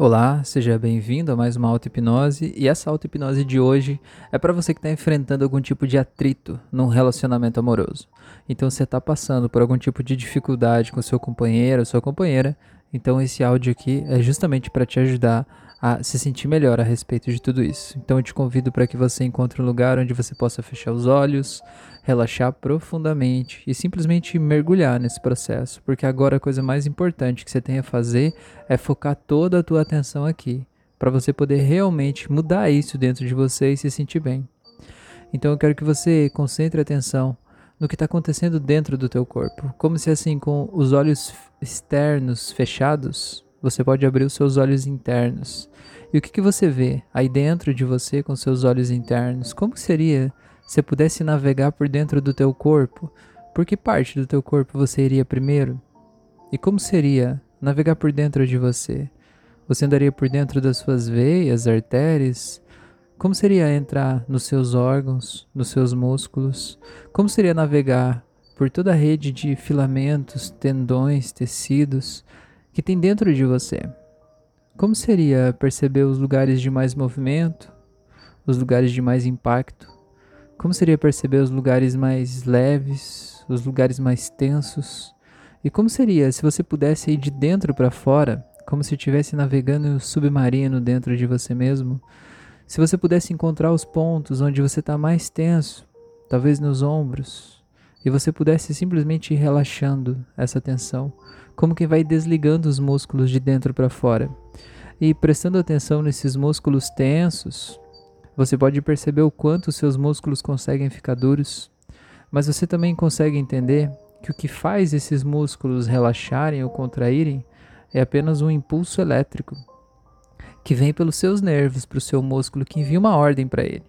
Olá, seja bem-vindo a mais uma auto-hipnose e essa auto-hipnose de hoje é para você que está enfrentando algum tipo de atrito num relacionamento amoroso. Então você está passando por algum tipo de dificuldade com seu companheiro ou sua companheira, então esse áudio aqui é justamente para te ajudar a se sentir melhor a respeito de tudo isso. Então eu te convido para que você encontre um lugar onde você possa fechar os olhos, relaxar profundamente e simplesmente mergulhar nesse processo, porque agora a coisa mais importante que você tem a fazer é focar toda a tua atenção aqui, para você poder realmente mudar isso dentro de você e se sentir bem. Então eu quero que você concentre a atenção no que está acontecendo dentro do teu corpo, como se assim com os olhos externos fechados você pode abrir os seus olhos internos. E o que, que você vê aí dentro de você com seus olhos internos? Como seria se pudesse navegar por dentro do teu corpo? Por que parte do teu corpo você iria primeiro? E como seria navegar por dentro de você? Você andaria por dentro das suas veias, artérias? Como seria entrar nos seus órgãos, nos seus músculos? Como seria navegar por toda a rede de filamentos, tendões, tecidos? Que tem dentro de você. Como seria perceber os lugares de mais movimento, os lugares de mais impacto? Como seria perceber os lugares mais leves, os lugares mais tensos? E como seria se você pudesse ir de dentro para fora, como se estivesse navegando um submarino dentro de você mesmo? Se você pudesse encontrar os pontos onde você está mais tenso, talvez nos ombros, e você pudesse simplesmente ir relaxando essa tensão, como quem vai desligando os músculos de dentro para fora. E prestando atenção nesses músculos tensos, você pode perceber o quanto seus músculos conseguem ficar duros, mas você também consegue entender que o que faz esses músculos relaxarem ou contraírem é apenas um impulso elétrico que vem pelos seus nervos para o seu músculo que envia uma ordem para ele.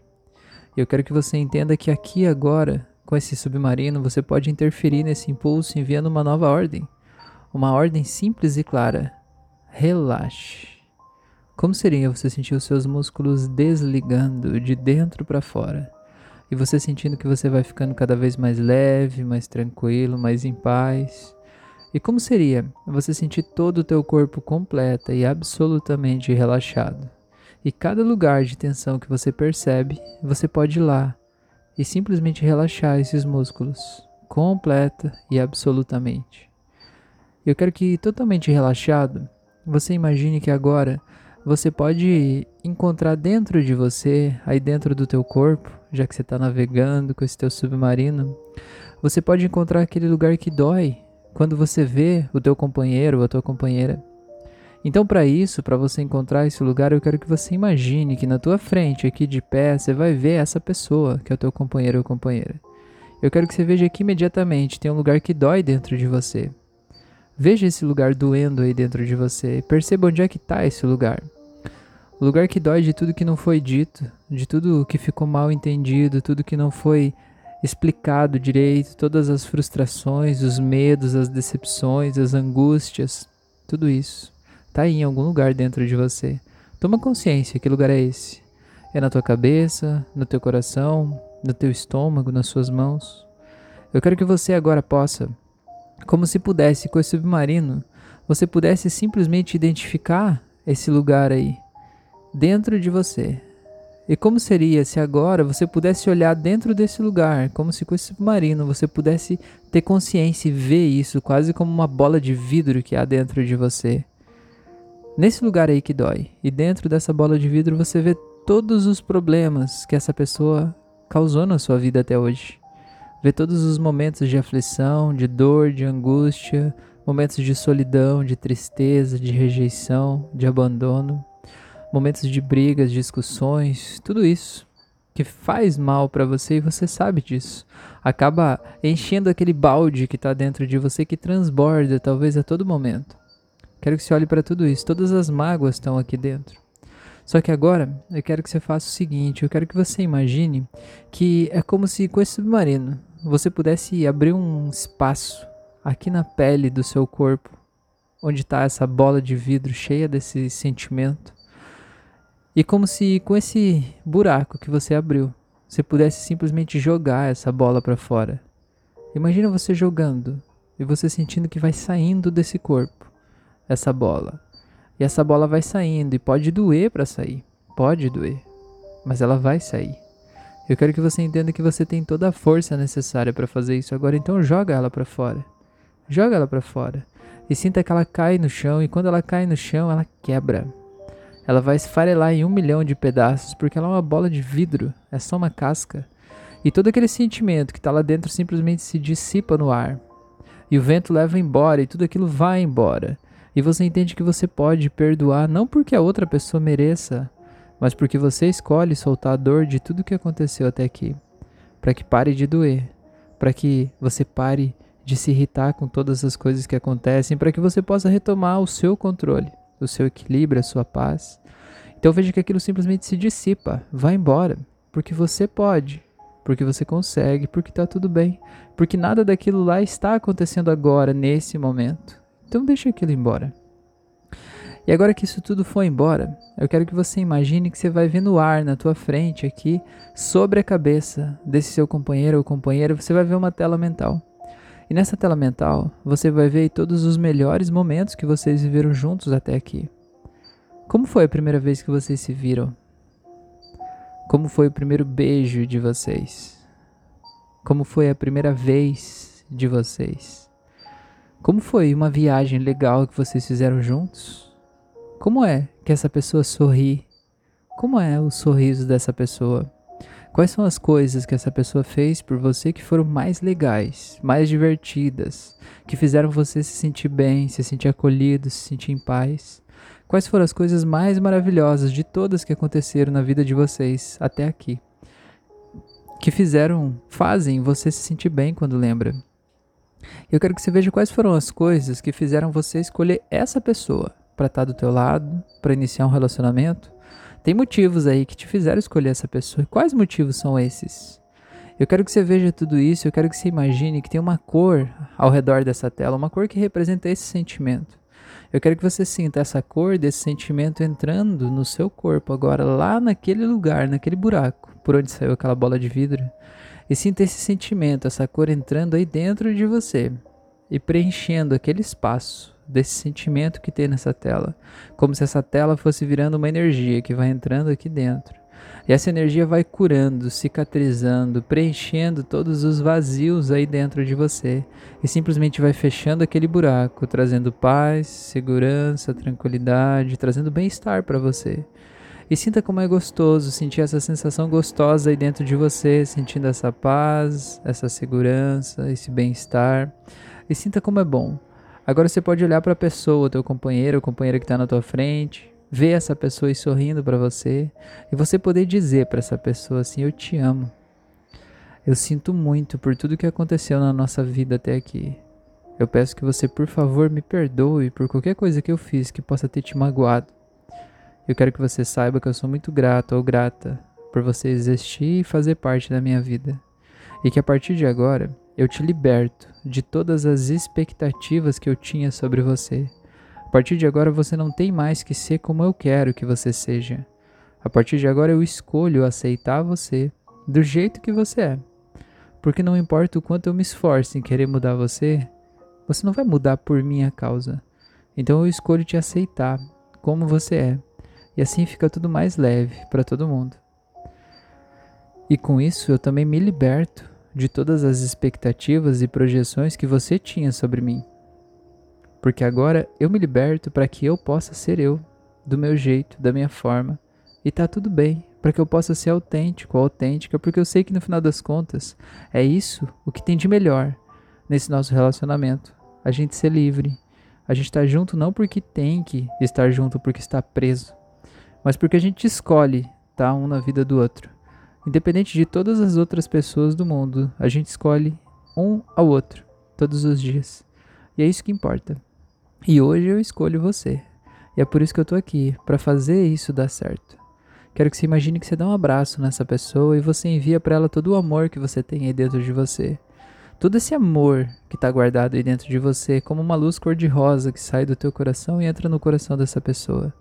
Eu quero que você entenda que aqui agora, com esse submarino, você pode interferir nesse impulso enviando uma nova ordem. Uma ordem simples e clara. Relaxe. Como seria você sentir os seus músculos desligando de dentro para fora? E você sentindo que você vai ficando cada vez mais leve, mais tranquilo, mais em paz? E como seria você sentir todo o teu corpo completa e absolutamente relaxado? E cada lugar de tensão que você percebe, você pode ir lá e simplesmente relaxar esses músculos, completa e absolutamente. Eu quero que totalmente relaxado, você imagine que agora você pode encontrar dentro de você, aí dentro do teu corpo, já que você está navegando com esse teu submarino, você pode encontrar aquele lugar que dói quando você vê o teu companheiro ou a tua companheira. Então, para isso, para você encontrar esse lugar, eu quero que você imagine que na tua frente, aqui de pé, você vai ver essa pessoa que é o teu companheiro ou companheira. Eu quero que você veja que imediatamente tem um lugar que dói dentro de você. Veja esse lugar doendo aí dentro de você. Perceba onde é que está esse lugar. O lugar que dói de tudo que não foi dito, de tudo que ficou mal entendido, tudo que não foi explicado direito, todas as frustrações, os medos, as decepções, as angústias, tudo isso está aí em algum lugar dentro de você. Toma consciência, que lugar é esse? É na tua cabeça, no teu coração, no teu estômago, nas suas mãos? Eu quero que você agora possa como se pudesse, com esse submarino, você pudesse simplesmente identificar esse lugar aí, dentro de você. E como seria se agora você pudesse olhar dentro desse lugar, como se com esse submarino você pudesse ter consciência e ver isso quase como uma bola de vidro que há dentro de você. Nesse lugar aí que dói, e dentro dessa bola de vidro você vê todos os problemas que essa pessoa causou na sua vida até hoje. Vê todos os momentos de aflição, de dor, de angústia, momentos de solidão, de tristeza, de rejeição, de abandono, momentos de brigas, discussões, tudo isso que faz mal para você e você sabe disso. Acaba enchendo aquele balde que está dentro de você que transborda talvez a todo momento. Quero que você olhe para tudo isso. Todas as mágoas estão aqui dentro. Só que agora eu quero que você faça o seguinte: eu quero que você imagine que é como se com esse submarino você pudesse abrir um espaço aqui na pele do seu corpo, onde está essa bola de vidro cheia desse sentimento, e como se com esse buraco que você abriu, você pudesse simplesmente jogar essa bola para fora. Imagina você jogando e você sentindo que vai saindo desse corpo essa bola. E essa bola vai saindo e pode doer para sair. Pode doer, mas ela vai sair. Eu quero que você entenda que você tem toda a força necessária para fazer isso agora, então joga ela para fora. Joga ela para fora e sinta que ela cai no chão e quando ela cai no chão, ela quebra. Ela vai esfarelar em um milhão de pedaços porque ela é uma bola de vidro, é só uma casca. E todo aquele sentimento que está lá dentro simplesmente se dissipa no ar. E o vento leva embora e tudo aquilo vai embora. E você entende que você pode perdoar não porque a outra pessoa mereça, mas porque você escolhe soltar a dor de tudo que aconteceu até aqui, para que pare de doer, para que você pare de se irritar com todas as coisas que acontecem, para que você possa retomar o seu controle, o seu equilíbrio, a sua paz. Então veja que aquilo simplesmente se dissipa, vai embora, porque você pode, porque você consegue, porque está tudo bem, porque nada daquilo lá está acontecendo agora, nesse momento. Então deixa aquilo embora. E agora que isso tudo foi embora, eu quero que você imagine que você vai ver no ar na tua frente aqui, sobre a cabeça desse seu companheiro ou companheira, você vai ver uma tela mental. E nessa tela mental, você vai ver todos os melhores momentos que vocês viveram juntos até aqui. Como foi a primeira vez que vocês se viram? Como foi o primeiro beijo de vocês? Como foi a primeira vez de vocês? Como foi uma viagem legal que vocês fizeram juntos? Como é que essa pessoa sorri? Como é o sorriso dessa pessoa? Quais são as coisas que essa pessoa fez por você que foram mais legais, mais divertidas, que fizeram você se sentir bem, se sentir acolhido, se sentir em paz? Quais foram as coisas mais maravilhosas de todas que aconteceram na vida de vocês até aqui? Que fizeram, fazem você se sentir bem quando lembra? Eu quero que você veja quais foram as coisas que fizeram você escolher essa pessoa, para estar tá do teu lado, para iniciar um relacionamento. Tem motivos aí que te fizeram escolher essa pessoa. E quais motivos são esses? Eu quero que você veja tudo isso, eu quero que você imagine que tem uma cor ao redor dessa tela, uma cor que representa esse sentimento. Eu quero que você sinta essa cor desse sentimento entrando no seu corpo agora, lá naquele lugar, naquele buraco, por onde saiu aquela bola de vidro. E sinta esse sentimento, essa cor entrando aí dentro de você e preenchendo aquele espaço desse sentimento que tem nessa tela, como se essa tela fosse virando uma energia que vai entrando aqui dentro. E essa energia vai curando, cicatrizando, preenchendo todos os vazios aí dentro de você e simplesmente vai fechando aquele buraco, trazendo paz, segurança, tranquilidade, trazendo bem-estar para você. E sinta como é gostoso sentir essa sensação gostosa aí dentro de você, sentindo essa paz, essa segurança, esse bem-estar. E sinta como é bom Agora você pode olhar para a pessoa, teu companheiro ou companheira que está na tua frente, ver essa pessoa sorrindo para você e você poder dizer para essa pessoa assim: Eu te amo. Eu sinto muito por tudo que aconteceu na nossa vida até aqui. Eu peço que você, por favor, me perdoe por qualquer coisa que eu fiz que possa ter te magoado. Eu quero que você saiba que eu sou muito grato ou grata por você existir e fazer parte da minha vida. E que a partir de agora eu te liberto de todas as expectativas que eu tinha sobre você. A partir de agora você não tem mais que ser como eu quero que você seja. A partir de agora eu escolho aceitar você do jeito que você é. Porque não importa o quanto eu me esforce em querer mudar você, você não vai mudar por minha causa. Então eu escolho te aceitar como você é. E assim fica tudo mais leve para todo mundo. E com isso eu também me liberto de todas as expectativas e projeções que você tinha sobre mim. Porque agora eu me liberto para que eu possa ser eu, do meu jeito, da minha forma, e tá tudo bem, para que eu possa ser autêntico, autêntica, porque eu sei que no final das contas é isso o que tem de melhor nesse nosso relacionamento. A gente ser livre, a gente tá junto não porque tem que estar junto porque está preso, mas porque a gente escolhe estar tá um na vida do outro. Independente de todas as outras pessoas do mundo, a gente escolhe um ao outro todos os dias. E é isso que importa. E hoje eu escolho você. E é por isso que eu tô aqui, para fazer isso dar certo. Quero que você imagine que você dá um abraço nessa pessoa e você envia para ela todo o amor que você tem aí dentro de você. Todo esse amor que está guardado aí dentro de você, como uma luz cor-de-rosa que sai do teu coração e entra no coração dessa pessoa.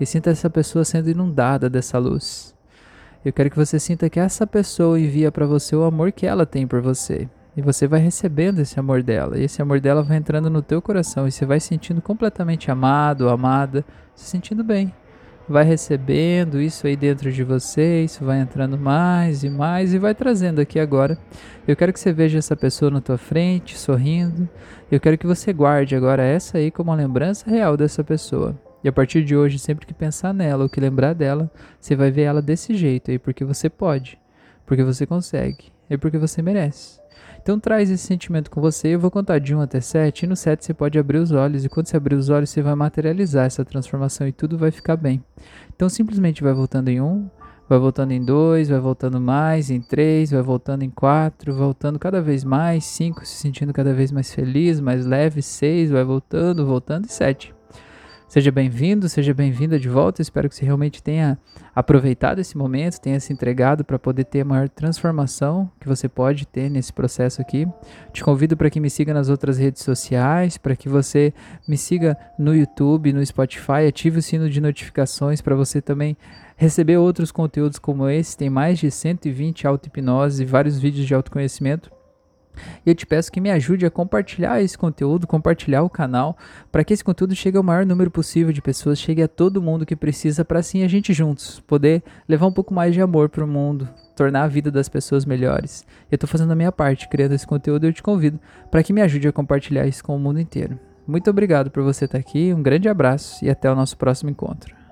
E sinta essa pessoa sendo inundada dessa luz. Eu quero que você sinta que essa pessoa envia para você o amor que ela tem por você. E você vai recebendo esse amor dela. E esse amor dela vai entrando no teu coração. E você vai sentindo completamente amado, amada, se sentindo bem. Vai recebendo isso aí dentro de você, isso vai entrando mais e mais e vai trazendo aqui agora. Eu quero que você veja essa pessoa na tua frente, sorrindo. Eu quero que você guarde agora essa aí como uma lembrança real dessa pessoa. E a partir de hoje, sempre que pensar nela ou que lembrar dela, você vai ver ela desse jeito aí, porque você pode, porque você consegue e porque você merece. Então traz esse sentimento com você. Eu vou contar de 1 até 7. E no 7 você pode abrir os olhos. E quando você abrir os olhos, você vai materializar essa transformação e tudo vai ficar bem. Então simplesmente vai voltando em 1, vai voltando em 2, vai voltando mais, em 3, vai voltando em 4, voltando cada vez mais, 5, se sentindo cada vez mais feliz, mais leve, 6, vai voltando, voltando e 7. Seja bem-vindo, seja bem-vinda de volta. Espero que você realmente tenha aproveitado esse momento, tenha se entregado para poder ter a maior transformação que você pode ter nesse processo aqui. Te convido para que me siga nas outras redes sociais, para que você me siga no YouTube, no Spotify, ative o sino de notificações para você também receber outros conteúdos como esse. Tem mais de 120 auto-hipnose vários vídeos de autoconhecimento e eu te peço que me ajude a compartilhar esse conteúdo, compartilhar o canal, para que esse conteúdo chegue ao maior número possível de pessoas, chegue a todo mundo que precisa, para assim a gente juntos poder levar um pouco mais de amor para o mundo, tornar a vida das pessoas melhores. Eu estou fazendo a minha parte, criando esse conteúdo e eu te convido para que me ajude a compartilhar isso com o mundo inteiro. Muito obrigado por você estar aqui, um grande abraço e até o nosso próximo encontro.